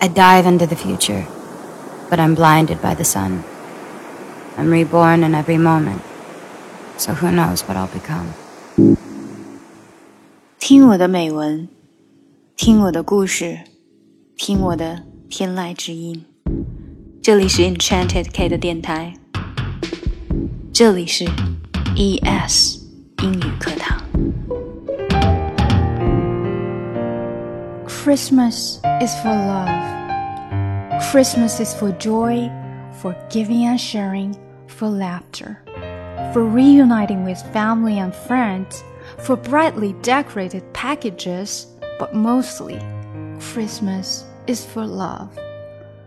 I dive into the future, but I'm blinded by the sun. I'm reborn in every moment, so who knows what I'll become. 听我的美文，听我的故事，听我的天籁之音。这里是 Enchanted K 的电台，这里是 ES 英语课堂。Christmas is for love. Christmas is for joy, for giving and sharing, for laughter, for reuniting with family and friends, for brightly decorated packages, but mostly, Christmas is for love.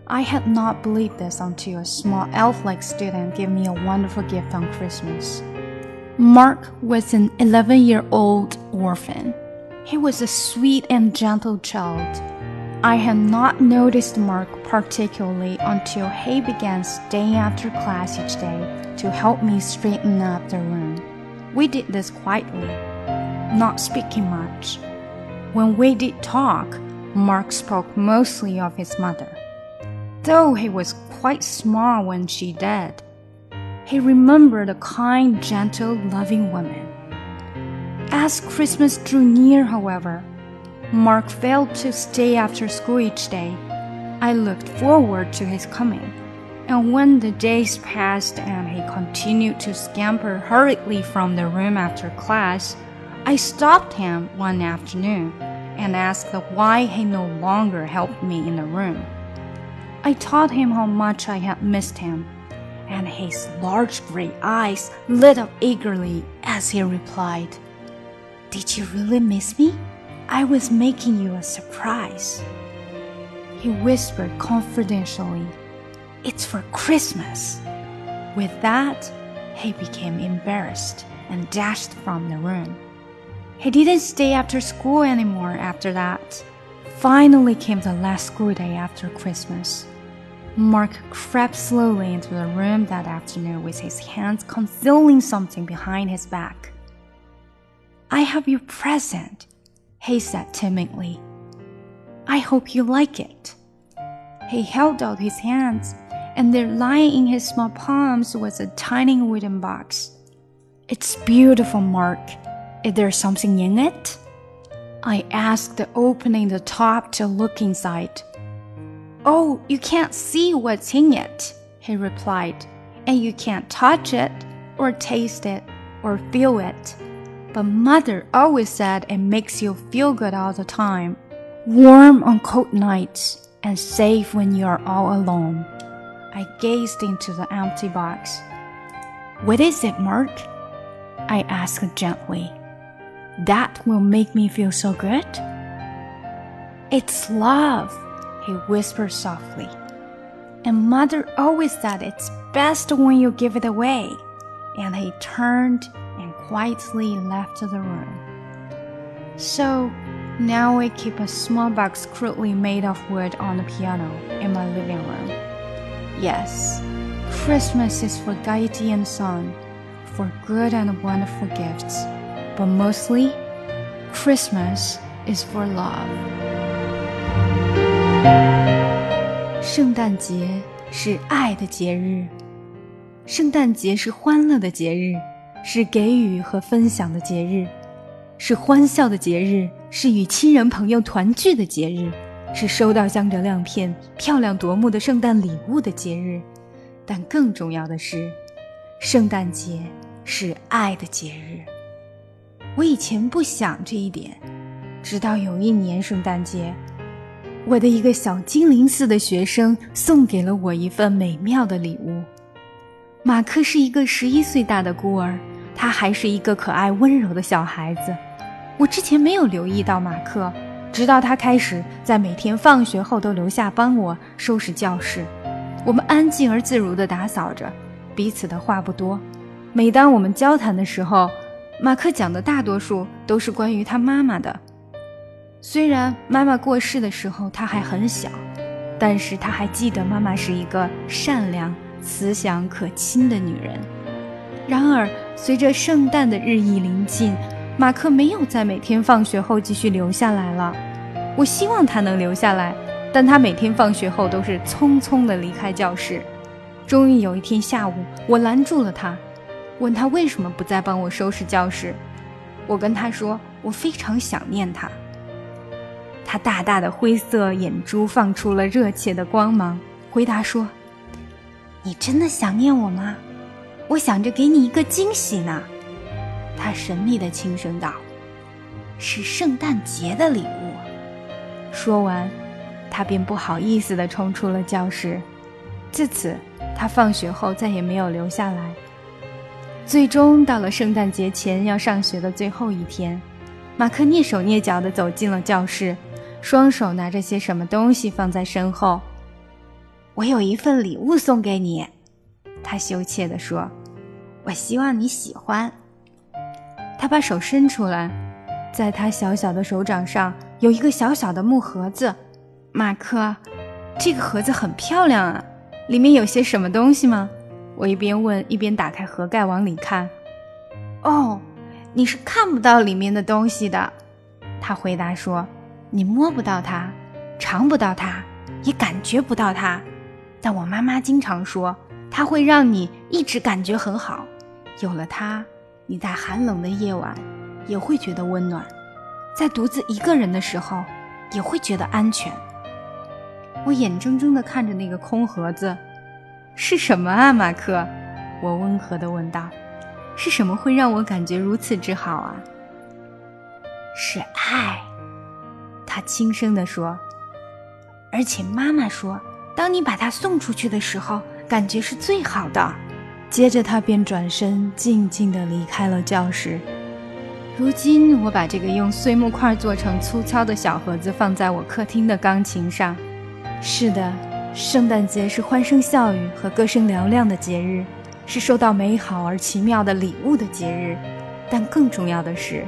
I had not believed this until a small elf like student gave me a wonderful gift on Christmas. Mark was an 11 year old orphan he was a sweet and gentle child. I had not noticed Mark particularly until he began staying after class each day to help me straighten up the room. We did this quietly, not speaking much. When we did talk, Mark spoke mostly of his mother. Though he was quite small when she died, he remembered a kind, gentle, loving woman. As Christmas drew near, however, Mark failed to stay after school each day. I looked forward to his coming, and when the days passed and he continued to scamper hurriedly from the room after class, I stopped him one afternoon and asked why he no longer helped me in the room. I told him how much I had missed him, and his large gray eyes lit up eagerly as he replied, did you really miss me? I was making you a surprise. He whispered confidentially, It's for Christmas. With that, he became embarrassed and dashed from the room. He didn't stay after school anymore after that. Finally came the last school day after Christmas. Mark crept slowly into the room that afternoon with his hands concealing something behind his back. I have your present, he said timidly. I hope you like it. He held out his hands, and there lying in his small palms was a tiny wooden box. It's beautiful, Mark. Is there something in it? I asked, opening the top to look inside. Oh, you can't see what's in it, he replied, and you can't touch it, or taste it, or feel it. But mother always said it makes you feel good all the time, warm on cold nights, and safe when you are all alone. I gazed into the empty box. What is it, Mark? I asked gently. That will make me feel so good? It's love, he whispered softly. And mother always said it's best when you give it away. And he turned quietly left the room. So now I keep a small box crudely made of wood on the piano in my living room. Yes, Christmas is for gaiety and song, for good and wonderful gifts, but mostly, Christmas is for love. 圣诞节是爱的节日，圣诞节是欢乐的节日。 是给予和分享的节日，是欢笑的节日，是与亲人朋友团聚的节日，是收到镶着亮片、漂亮夺目的圣诞礼物的节日。但更重要的是，圣诞节是爱的节日。我以前不想这一点，直到有一年圣诞节，我的一个小精灵似的学生送给了我一份美妙的礼物。马克是一个十一岁大的孤儿，他还是一个可爱温柔的小孩子。我之前没有留意到马克，直到他开始在每天放学后都留下帮我收拾教室。我们安静而自如地打扫着，彼此的话不多。每当我们交谈的时候，马克讲的大多数都是关于他妈妈的。虽然妈妈过世的时候他还很小，但是他还记得妈妈是一个善良。慈祥可亲的女人。然而，随着圣诞的日益临近，马克没有在每天放学后继续留下来了。我希望他能留下来，但他每天放学后都是匆匆的离开教室。终于有一天下午，我拦住了他，问他为什么不再帮我收拾教室。我跟他说，我非常想念他。他大大的灰色眼珠放出了热切的光芒，回答说：“你真的想念我吗？我想着给你一个惊喜呢。”他神秘的轻声道：“是圣诞节的礼物。”说完，他便不好意思地冲出了教室。自此，他放学后再也没有留下来。最终到了圣诞节前要上学的最后一天，马克蹑手蹑脚地走进了教室。双手拿着些什么东西放在身后，我有一份礼物送给你，他羞怯地说：“我希望你喜欢。”他把手伸出来，在他小小的手掌上有一个小小的木盒子。马克，这个盒子很漂亮啊，里面有些什么东西吗？我一边问一边打开盒盖往里看。哦，你是看不到里面的东西的，他回答说。你摸不到它，尝不到它，也感觉不到它，但我妈妈经常说，它会让你一直感觉很好。有了它，你在寒冷的夜晚也会觉得温暖，在独自一个人的时候也会觉得安全。我眼睁睁地看着那个空盒子，是什么啊，马克？我温和地问道：“是什么会让我感觉如此之好啊？”是爱。他轻声地说：“而且妈妈说，当你把它送出去的时候，感觉是最好的。”接着，他便转身静静地离开了教室。如今，我把这个用碎木块做成粗糙的小盒子放在我客厅的钢琴上。是的，圣诞节是欢声笑语和歌声嘹亮的节日，是收到美好而奇妙的礼物的节日。但更重要的是，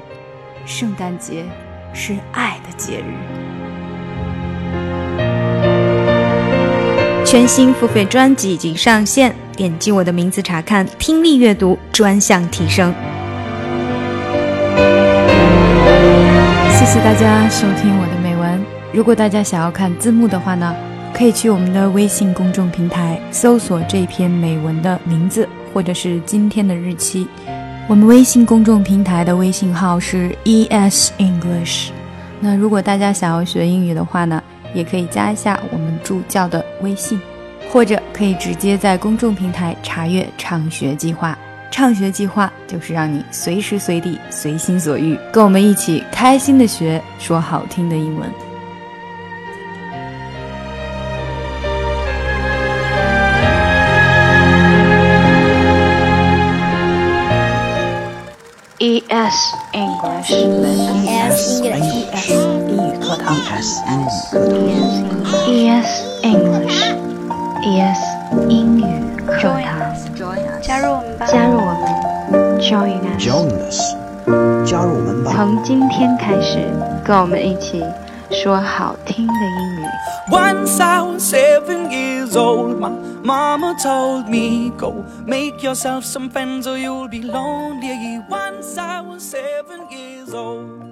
圣诞节。是爱的节日。全新付费专辑已经上线，点击我的名字查看听力阅读专项提升。谢谢大家收听我的美文。如果大家想要看字幕的话呢，可以去我们的微信公众平台搜索这篇美文的名字，或者是今天的日期。我们微信公众平台的微信号是 ES English。那如果大家想要学英语的话呢，也可以加一下我们助教的微信，或者可以直接在公众平台查阅畅学计划。畅学计划就是让你随时随地随心所欲，跟我们一起开心的学说好听的英文。ES English ES English 英语课堂 ES English ES 英语课堂加入我们吧加入我们 Join us Join us 加入我们吧从今天开始跟我们一起说好听的英语 Once I was seven years old, my mama told me, Go make yourself some friends or you'll be lonely. Once I was seven years old.